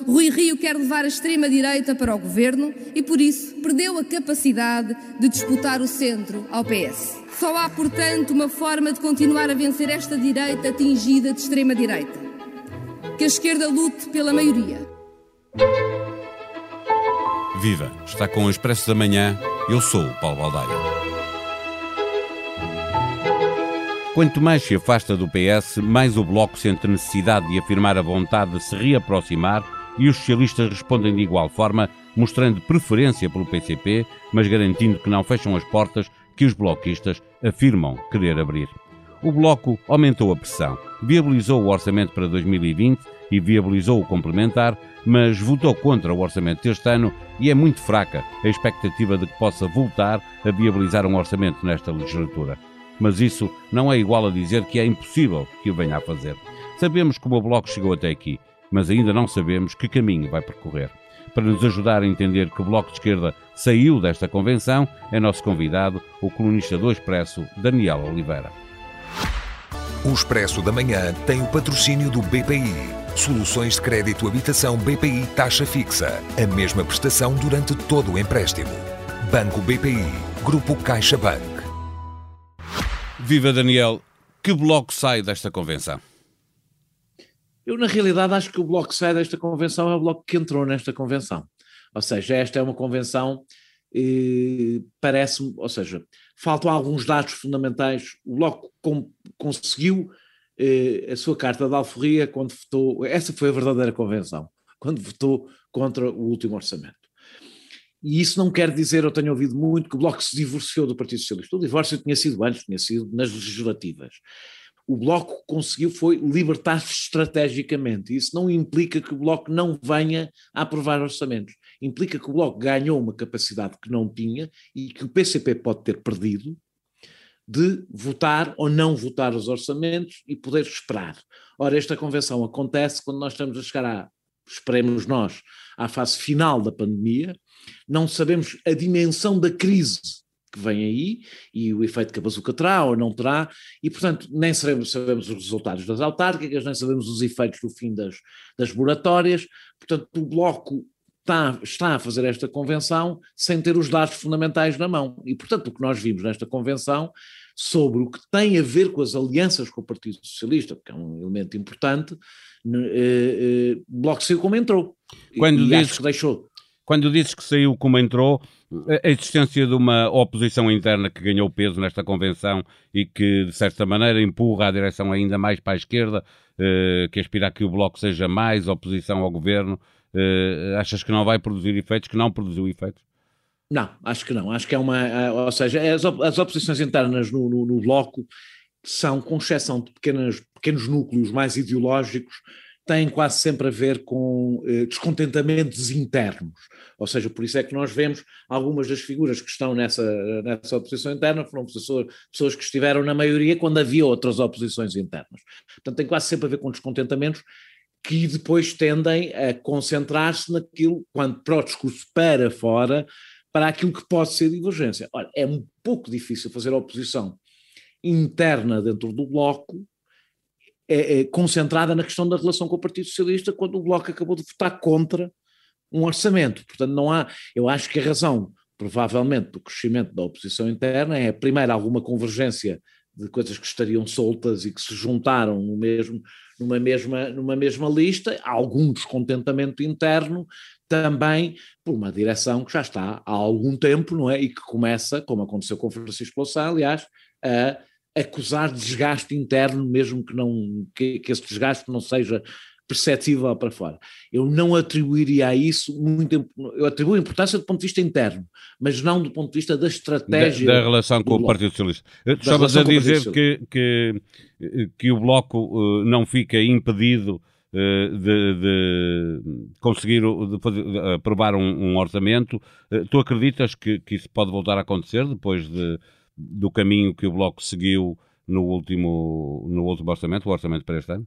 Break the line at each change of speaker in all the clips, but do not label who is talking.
Rui Rio quer levar a extrema-direita para o governo e, por isso, perdeu a capacidade de disputar o centro ao PS. Só há, portanto, uma forma de continuar a vencer esta direita atingida de extrema-direita: que a esquerda lute pela maioria.
Viva! Está com o Expresso da Manhã. Eu sou o Paulo Baldaia. Quanto mais se afasta do PS, mais o Bloco sente necessidade de afirmar a vontade de se reaproximar e os socialistas respondem de igual forma, mostrando preferência pelo PCP, mas garantindo que não fecham as portas que os bloquistas afirmam querer abrir. O Bloco aumentou a pressão, viabilizou o orçamento para 2020 e viabilizou o complementar, mas votou contra o orçamento deste ano e é muito fraca a expectativa de que possa voltar a viabilizar um orçamento nesta legislatura mas isso não é igual a dizer que é impossível que o venha a fazer. Sabemos como o Bloco chegou até aqui, mas ainda não sabemos que caminho vai percorrer. Para nos ajudar a entender que o Bloco de Esquerda saiu desta convenção, é nosso convidado o colunista do Expresso, Daniel Oliveira.
O Expresso da Manhã tem o patrocínio do BPI. Soluções de crédito habitação BPI taxa fixa. A mesma prestação durante todo o empréstimo. Banco BPI. Grupo CaixaBank.
Viva Daniel, que bloco sai desta convenção?
Eu, na realidade, acho que o bloco que sai desta convenção é o bloco que entrou nesta convenção. Ou seja, esta é uma convenção, eh, parece-me, ou seja, faltam alguns dados fundamentais. O bloco com, conseguiu eh, a sua carta de alforria quando votou, essa foi a verdadeira convenção, quando votou contra o último orçamento. E isso não quer dizer, eu tenho ouvido muito, que o Bloco se divorciou do Partido Socialista. O divórcio tinha sido antes, tinha sido nas legislativas. O Bloco conseguiu foi libertar-se estrategicamente. Isso não implica que o Bloco não venha a aprovar orçamentos. Implica que o Bloco ganhou uma capacidade que não tinha e que o PCP pode ter perdido de votar ou não votar os orçamentos e poder esperar. Ora, esta convenção acontece quando nós estamos a chegar à, esperemos nós, à fase final da pandemia, não sabemos a dimensão da crise que vem aí e o efeito que a bazuca terá ou não terá, e portanto nem sabemos, sabemos os resultados das autárquicas, nem sabemos os efeitos do fim das, das moratórias, portanto o Bloco está, está a fazer esta convenção sem ter os dados fundamentais na mão, e portanto o que nós vimos nesta convenção sobre o que tem a ver com as alianças com o Partido Socialista, que é um elemento importante, eh, eh, o Bloco saiu como entrou,
Quando
e, e acho que deixou
quando dizes que saiu como entrou, a existência de uma oposição interna que ganhou peso nesta convenção e que, de certa maneira, empurra a direção ainda mais para a esquerda, eh, que aspira a que o Bloco seja mais oposição ao governo, eh, achas que não vai produzir efeitos, que não produziu efeitos?
Não, acho que não. Acho que é uma. Eh, ou seja, as, op as oposições internas no, no, no, Bloco são, com exceção de pequenas, pequenos núcleos mais ideológicos, têm quase sempre a ver com eh, descontentamentos internos. Ou seja, por isso é que nós vemos algumas das figuras que estão nessa, nessa oposição interna foram pessoas, pessoas que estiveram na maioria quando havia outras oposições internas. Portanto, tem quase sempre a ver com descontentamentos que depois tendem a concentrar-se naquilo, quando para o discurso para fora, para aquilo que pode ser divergência. Ora, é um pouco difícil fazer oposição interna dentro do bloco é, é, concentrada na questão da relação com o Partido Socialista, quando o Bloco acabou de votar contra um orçamento. Portanto, não há. Eu acho que a razão, provavelmente, do crescimento da oposição interna é, primeiro, alguma convergência de coisas que estariam soltas e que se juntaram no mesmo, numa, mesma, numa mesma lista, algum descontentamento interno, também por uma direção que já está há algum tempo, não é? E que começa, como aconteceu com Francisco Louçã, aliás, a acusar desgaste interno, mesmo que, não, que, que esse desgaste não seja perceptível para fora. Eu não atribuiria a isso muito, eu atribuo importância do ponto de vista interno, mas não do ponto de vista da estratégia.
Da, da relação com o Partido Socialista. Estavas a dizer que, que, que o Bloco uh, não fica impedido uh, de, de, conseguir de fazer, de aprovar um, um orçamento. Tu acreditas que, que isso pode voltar a acontecer depois de do caminho que o Bloco seguiu no último, no último orçamento, o orçamento para este ano?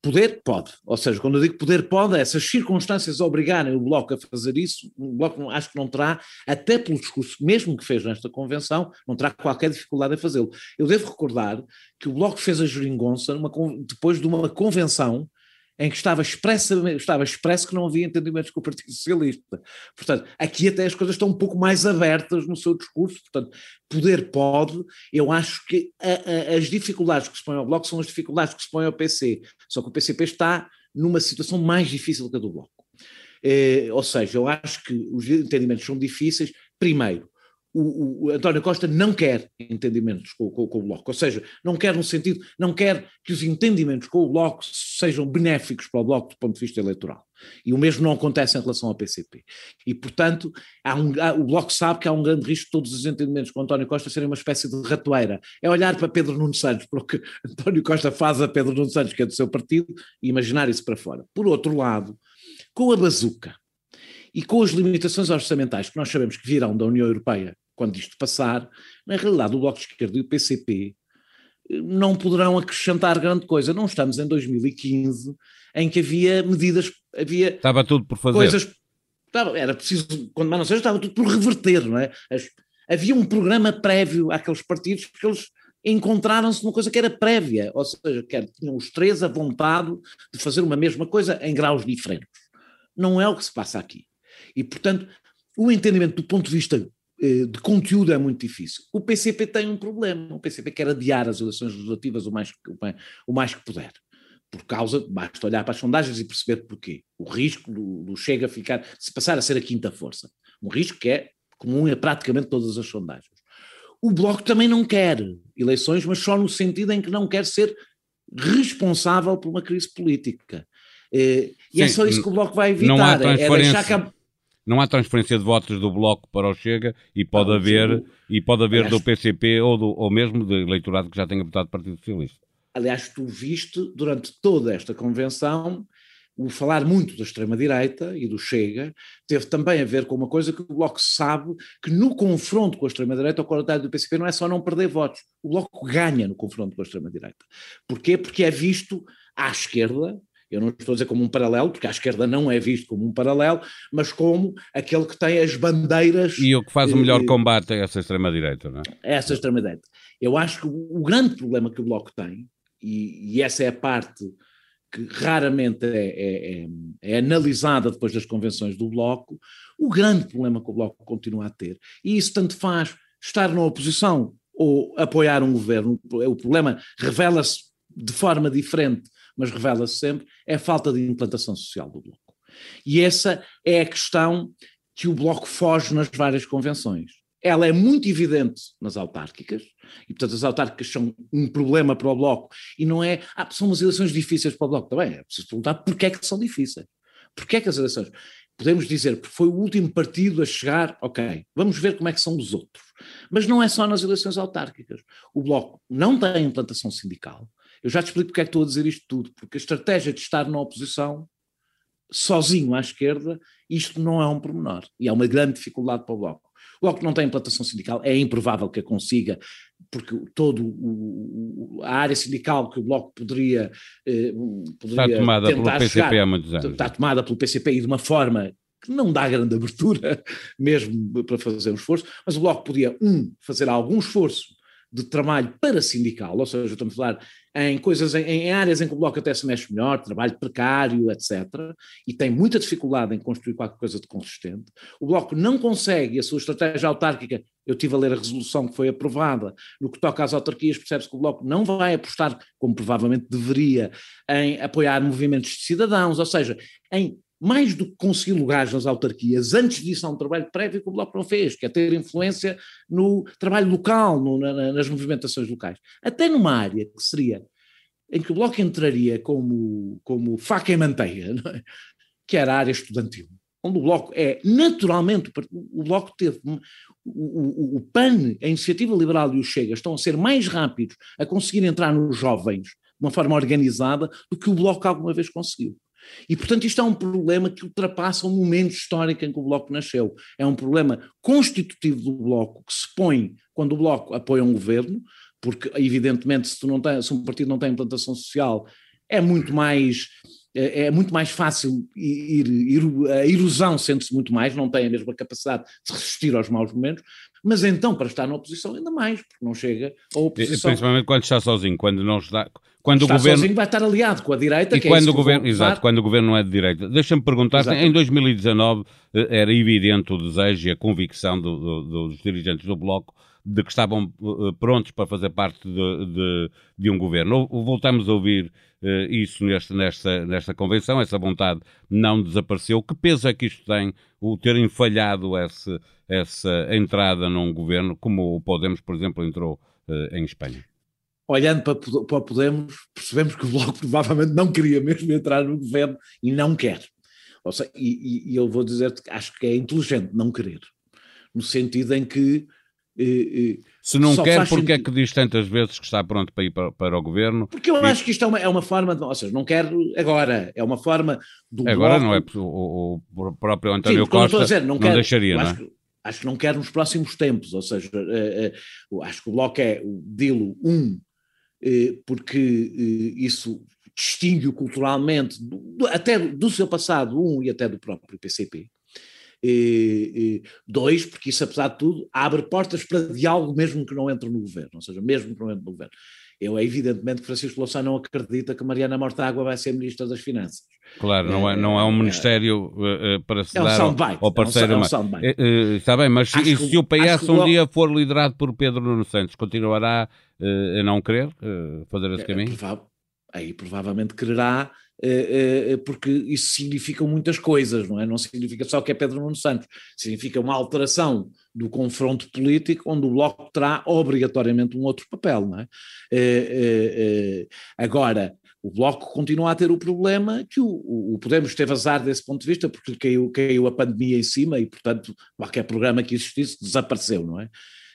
Poder pode, ou seja, quando eu digo poder pode, essas circunstâncias obrigarem o Bloco a fazer isso, o Bloco acho que não terá, até pelo discurso mesmo que fez nesta convenção, não terá qualquer dificuldade em fazê-lo. Eu devo recordar que o Bloco fez a geringonça numa, depois de uma convenção em que estava, estava expresso que não havia entendimentos com o Partido Socialista. Portanto, aqui até as coisas estão um pouco mais abertas no seu discurso, portanto, poder pode, eu acho que a, a, as dificuldades que se põem ao Bloco são as dificuldades que se põem ao PC, só que o PCP está numa situação mais difícil que a do Bloco. É, ou seja, eu acho que os entendimentos são difíceis, primeiro, o, o, António Costa não quer entendimentos com, com, com, o Bloco, ou seja, não quer no sentido, não quer que os entendimentos com o Bloco sejam benéficos para o Bloco do ponto de vista eleitoral. E o mesmo não acontece em relação ao PCP. E, portanto, um, o Bloco sabe que há um grande risco de todos os entendimentos com António Costa serem uma espécie de ratoeira. É olhar para Pedro Nuno Santos, para o que António Costa faz a Pedro Nuno Santos, que é do seu partido, e imaginar isso para fora. Por outro lado, com a bazuca, e com as limitações orçamentais que nós sabemos que virão da União Europeia quando isto passar, na realidade o Bloco de Esquerda e o PCP eh, não poderão acrescentar grande coisa. Não estamos em 2015 em que havia medidas, havia
estava tudo por fazer.
Coisas, estava, era preciso, quando mais não seja, estava tudo por reverter, não é? As, havia um programa prévio àqueles partidos porque eles encontraram-se numa coisa que era prévia, ou seja, que tinham os três a vontade de fazer uma mesma coisa em graus diferentes. Não é o que se passa aqui. E, portanto, o entendimento do ponto de vista eh, de conteúdo é muito difícil. O PCP tem um problema. O PCP quer adiar as eleições legislativas o mais, o mais que puder. Por causa, basta olhar para as sondagens e perceber porquê. O risco do, do Chega a ficar, se passar a ser a quinta força. Um risco que é comum a praticamente todas as sondagens. O Bloco também não quer eleições, mas só no sentido em que não quer ser responsável por uma crise política. Eh, e é Sim, é só isso que o Bloco vai evitar.
Transferência. É deixar que a não há transferência de votos do Bloco para o Chega e pode não, haver, e pode haver aliás, do PCP ou, do, ou mesmo do eleitorado que já tenha votado Partido Socialista.
Aliás, tu viste durante toda esta convenção o falar muito da extrema-direita e do Chega teve também a ver com uma coisa que o Bloco sabe que no confronto com a extrema-direita, o contrário do PCP não é só não perder votos, o Bloco ganha no confronto com a extrema-direita. Porquê? Porque é visto à esquerda, eu não estou a dizer como um paralelo, porque à esquerda não é visto como um paralelo, mas como aquele que tem as bandeiras.
E o que faz o melhor combate a essa extrema-direita, não é?
Essa extrema-direita. Eu acho que o, grande problema que o Bloco tem, e, e essa é a parte que raramente é, é, é, é, analisada depois das convenções do Bloco, o grande problema que o Bloco continua a ter, e isso tanto faz estar na oposição ou apoiar um governo, o problema revela-se de forma diferente mas revela-se sempre, é a falta de implantação social do Bloco. E essa é a questão que o Bloco foge nas várias convenções. Ela é muito evidente nas autárquicas, e portanto as autárquicas são um problema para o Bloco, e não é, ah, são umas eleições difíceis para o Bloco, também é preciso perguntar porquê é que são difíceis. Porquê é que as eleições? Podemos dizer, porque foi o último partido a chegar, ok, vamos ver como é que são os outros. Mas não é só nas eleições autárquicas. O Bloco não tem implantação sindical, eu já te explico porque é que estou a dizer isto tudo, porque a estratégia de estar na oposição, sozinho à esquerda, isto não é um pormenor. E é uma grande dificuldade para o Bloco. O Bloco não tem implantação sindical, é improvável que a consiga, porque todo o, a área sindical que o Bloco poderia, eh, poderia
está tomada pelo PCP chegar, há muitos anos.
Está tomada pelo PCP e de uma forma que não dá grande abertura mesmo para fazer um esforço, mas o Bloco podia, um, fazer algum esforço de trabalho para sindical, ou seja, estamos a falar em coisas, em, em, áreas em que o Bloco até se mexe melhor, trabalho precário, etc., e tem muita dificuldade em construir qualquer coisa de consistente. O Bloco não consegue, a sua estratégia autárquica, eu tive a ler a resolução que foi aprovada, no que toca às autarquias, percebe-se que o Bloco não vai apostar, como provavelmente deveria, em apoiar movimentos de cidadãos, ou seja, em mais do que conseguir lugares nas autarquias, antes disso há um trabalho prévio que o Bloco não fez, que é ter influência no trabalho local, no, na, nas movimentações locais. Até numa área que seria, em que o Bloco entraria como, como faca e manteiga, é? que era a área estudantil, onde o Bloco é naturalmente, o Bloco teve, o, o, o PAN, a Iniciativa Liberal e o Chega estão a ser mais rápidos a conseguir entrar nos jovens de uma forma organizada do que o Bloco alguma vez conseguiu. E, portanto, isto é um problema que ultrapassa o momento histórico em que o Bloco nasceu. É um problema constitutivo do Bloco que se põe quando o Bloco apoia um governo, porque, evidentemente, se, tem, se um partido não tem implantação social, é muito mais é, é muito mais fácil ir, ir a ilusão sente-se muito mais, não tem a mesma capacidade de resistir aos maus momentos, mas então para estar na oposição ainda mais, porque não chega a oposição.
Principalmente quando está sozinho, quando não está... Quando
está
o governo
sozinho vai estar aliado com a direita,
e
que
quando
é
o governo, exato, quando o governo não é de direita. Deixa-me perguntar,
Exato.
em 2019 eh, era evidente o desejo e a convicção do, do, dos dirigentes do Bloco de que estavam uh, prontos para fazer parte de, de, de, um governo. Voltamos a ouvir uh, isso neste, nesta, nesta convenção, essa vontade não desapareceu. Que peso é que isto tem, o terem falhado esse, essa entrada num governo, como o Podemos, por exemplo, entrou uh, em Espanha?
Olhando para, para Podemos, percebemos que o Bloco provavelmente não queria mesmo entrar no governo e não quer. Ou seja, e, e eu vou dizer-te que acho que é inteligente não querer, no sentido em que
se não quer, porque é que diz tantas vezes que está pronto para ir para, para o governo?
Porque eu e... acho que isto é uma, é uma forma, de, ou seja, não quer agora, é uma forma do
Agora
bloco...
não é, o, o próprio António
Sim,
Costa
dizer, não,
não deixaria, não é?
Acho, acho, que não quer nos próximos tempos, ou seja, uh, uh, acho que o Bloco é o Dilo 1, um, uh, porque isso distingue-o culturalmente, do, até do seu passado, um, e até do próprio PCP. E, e, dois, porque isso, apesar de tudo, abre portas para diálogo mesmo que não entre no governo, ou seja, mesmo que não entre no governo. Eu, é evidentemente que Francisco Louçã não acredita que Mariana Mortágua vai ser Ministra das Finanças.
Claro, não é, não é um ministério uh, para se
é um
dar
soundbite,
ao parceiro.
É um, é um
uh, está bem, mas
acho
e
que,
se o PS um dia for liderado por Pedro Nuno Santos, continuará a não querer fazer esse
é,
caminho?
Aí provavelmente quererá porque isso significa muitas coisas, não é? Não significa só que é Pedro Nuno Santos, significa uma alteração do confronto político onde o Bloco terá obrigatoriamente um outro papel, não é? Agora, o Bloco continua a ter o problema que o, o, Podemos teve azar desse ponto de vista porque caiu, caiu a pandemia em cima e, portanto, qualquer programa que existisse desapareceu, não é?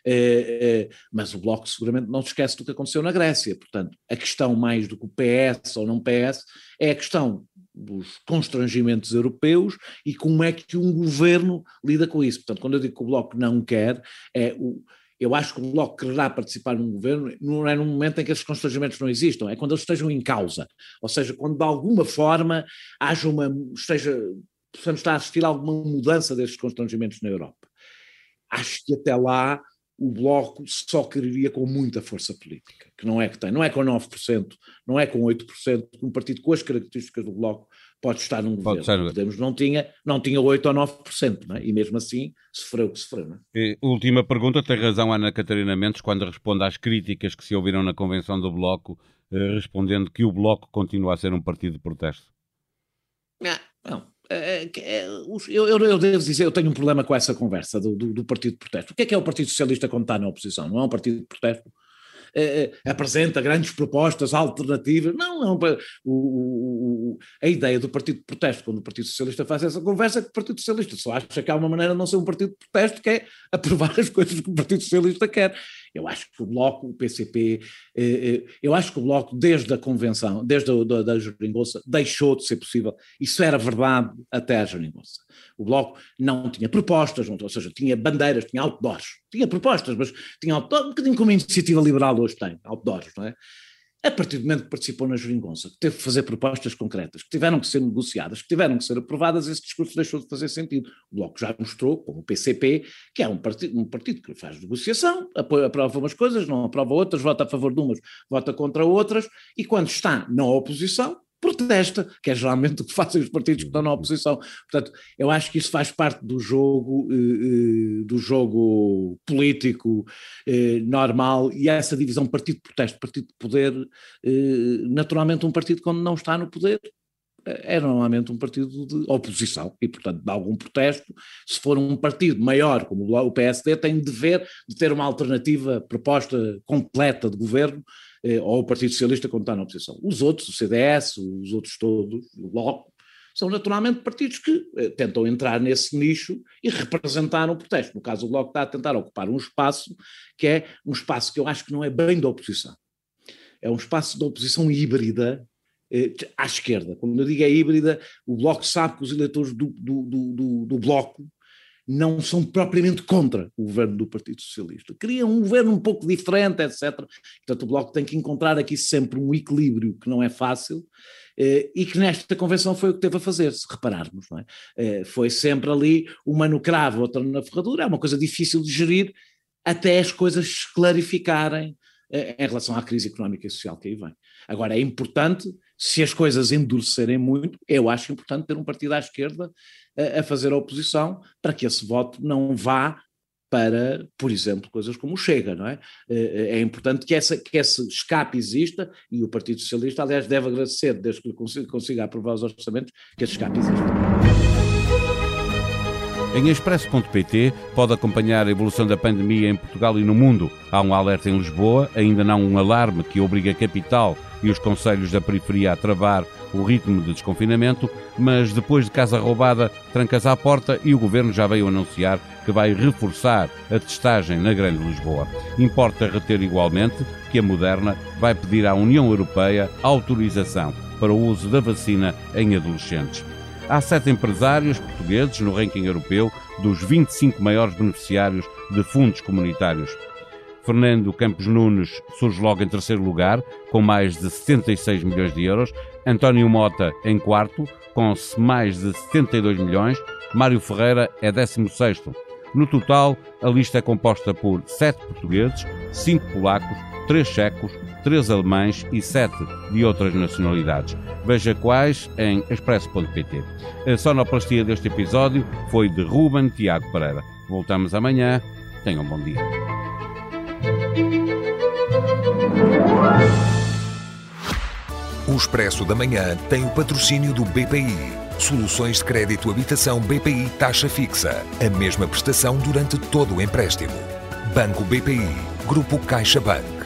É, é, mas o Bloco seguramente não se esquece do que aconteceu na Grécia. Portanto, a questão mais do que o PS ou não PS é a questão dos constrangimentos europeus e como é que um governo lida com isso. Portanto, quando eu digo que o Bloco não quer, é o, eu acho que o Bloco quererá participar num governo não é num momento em que esses constrangimentos não existam, é quando eles estejam em causa. Ou seja, quando de alguma forma haja uma, esteja, possamos estar a assistir a alguma mudança desses constrangimentos na Europa. Acho que até lá o Bloco só quereria com muita força política, que não é que tem, não é com 9%, não é com 8%, um partido com as características do Bloco pode estar num pode governo. Podemos não tinha, não tinha 8 ou 9%, não é? e mesmo assim sofreu o que sofreu. Não é?
e, última pergunta, tem razão Ana Catarina Mendes quando responde às críticas que se ouviram na convenção do Bloco, eh, respondendo que o Bloco continua a ser um partido de protesto.
Não, não. É, é, eu, eu, eu, devo dizer, eu tenho um problema com essa conversa do, do, do, Partido de Protesto. O que é que é o Partido Socialista quando está na oposição? Não é um partido de protesto? É, é apresenta grandes propostas alternativas. Não, não. O, o, a ideia do Partido de Protesto, quando o Partido Socialista faz essa conversa, é que o Partido Socialista só acha que há uma maneira de não ser um partido de protesto, que é aprovar as coisas que o Partido Socialista quer. Eu acho que o Bloco, o PCP, eh, eh, eu acho que o Bloco, desde a convenção, desde a da, da deixou de ser possível. Isso era verdade até a Jeringonça. O Bloco não tinha propostas, ou seja, tinha bandeiras, tinha outdoors. Tinha propostas, mas tinha outdoors, um bocadinho como a iniciativa liberal hoje tem, outdoors, não é? A partir do momento que participou na Jeringonça, que teve que fazer propostas concretas, que tiveram que ser negociadas, que tiveram que ser aprovadas, esse discurso deixou de fazer sentido. O Bloco já mostrou, como o PCP, que é um partido, um partido que faz negociação, aprova umas coisas, não aprova outras, vota a favor de umas, vota contra outras, e quando está na oposição, protesta, que é geralmente o que fazem os partidos que estão na oposição. Portanto, eu acho que isso faz parte do jogo, eh, eh, do jogo político eh, normal e essa divisão partido-protesto, partido de poder, naturalmente um partido quando não está no poder é normalmente um partido de oposição e, portanto, de algum protesto. Se for um partido maior, como o PSD, tem dever de ter uma alternativa, proposta completa de governo eh, ou o Partido Socialista quando está na oposição. Os outros, o CDS, os outros todos, o Bloco, são naturalmente partidos que eh, tentam entrar nesse nicho e representar um protesto. No caso, o Bloco está a tentar ocupar um espaço que é um espaço que eu acho que não é bem da oposição. É um espaço de oposição híbrida à esquerda. Quando eu digo é híbrida, o Bloco sabe que os eleitores do, do, do, do Bloco não são propriamente contra o governo do Partido Socialista. Queriam um governo um pouco diferente, etc. Portanto, o Bloco tem que encontrar aqui sempre um equilíbrio que não é fácil eh, e que nesta convenção foi o que teve a fazer, se repararmos. É? Eh, foi sempre ali uma no cravo, outra na ferradura, é uma coisa difícil de gerir até as coisas se clarificarem eh, em relação à crise económica e social que aí vem. Agora, é importante, se as coisas endurecerem muito, eu acho importante ter um partido à esquerda a, a fazer a oposição para que esse voto não vá para, por exemplo, coisas como o Chega, não é? Eh, é importante que, essa, que esse escape exista e o Partido Socialista, aliás, deve agradecer, desde que consiga, consiga aprovar os orçamentos, que esse escape exista.
Em expresso.pt pode acompanhar a evolução da pandemia em Portugal e no mundo. Há um alerta em Lisboa, ainda não um alarme que obriga a capital e os conselhos da periferia a travar o ritmo de desconfinamento, mas depois de casa roubada, trancas à porta e o governo já veio anunciar que vai reforçar a testagem na Grande Lisboa. Importa reter igualmente que a Moderna vai pedir à União Europeia autorização para o uso da vacina em adolescentes. Há sete empresários portugueses no ranking europeu dos 25 maiores beneficiários de fundos comunitários. Fernando Campos Nunes surge logo em terceiro lugar, com mais de 76 milhões de euros. António Mota em quarto, com mais de 72 milhões. Mário Ferreira é 16. No total, a lista é composta por sete portugueses, cinco polacos, três checos, três alemães e sete de outras nacionalidades. Veja quais em expresso.pt. A sonoplastia deste episódio foi de Ruben Tiago Pereira. Voltamos amanhã. Tenham um bom dia.
O Expresso da Manhã tem o patrocínio do BPI. Soluções de crédito habitação BPI taxa fixa. A mesma prestação durante todo o empréstimo. Banco BPI. Grupo CaixaBank.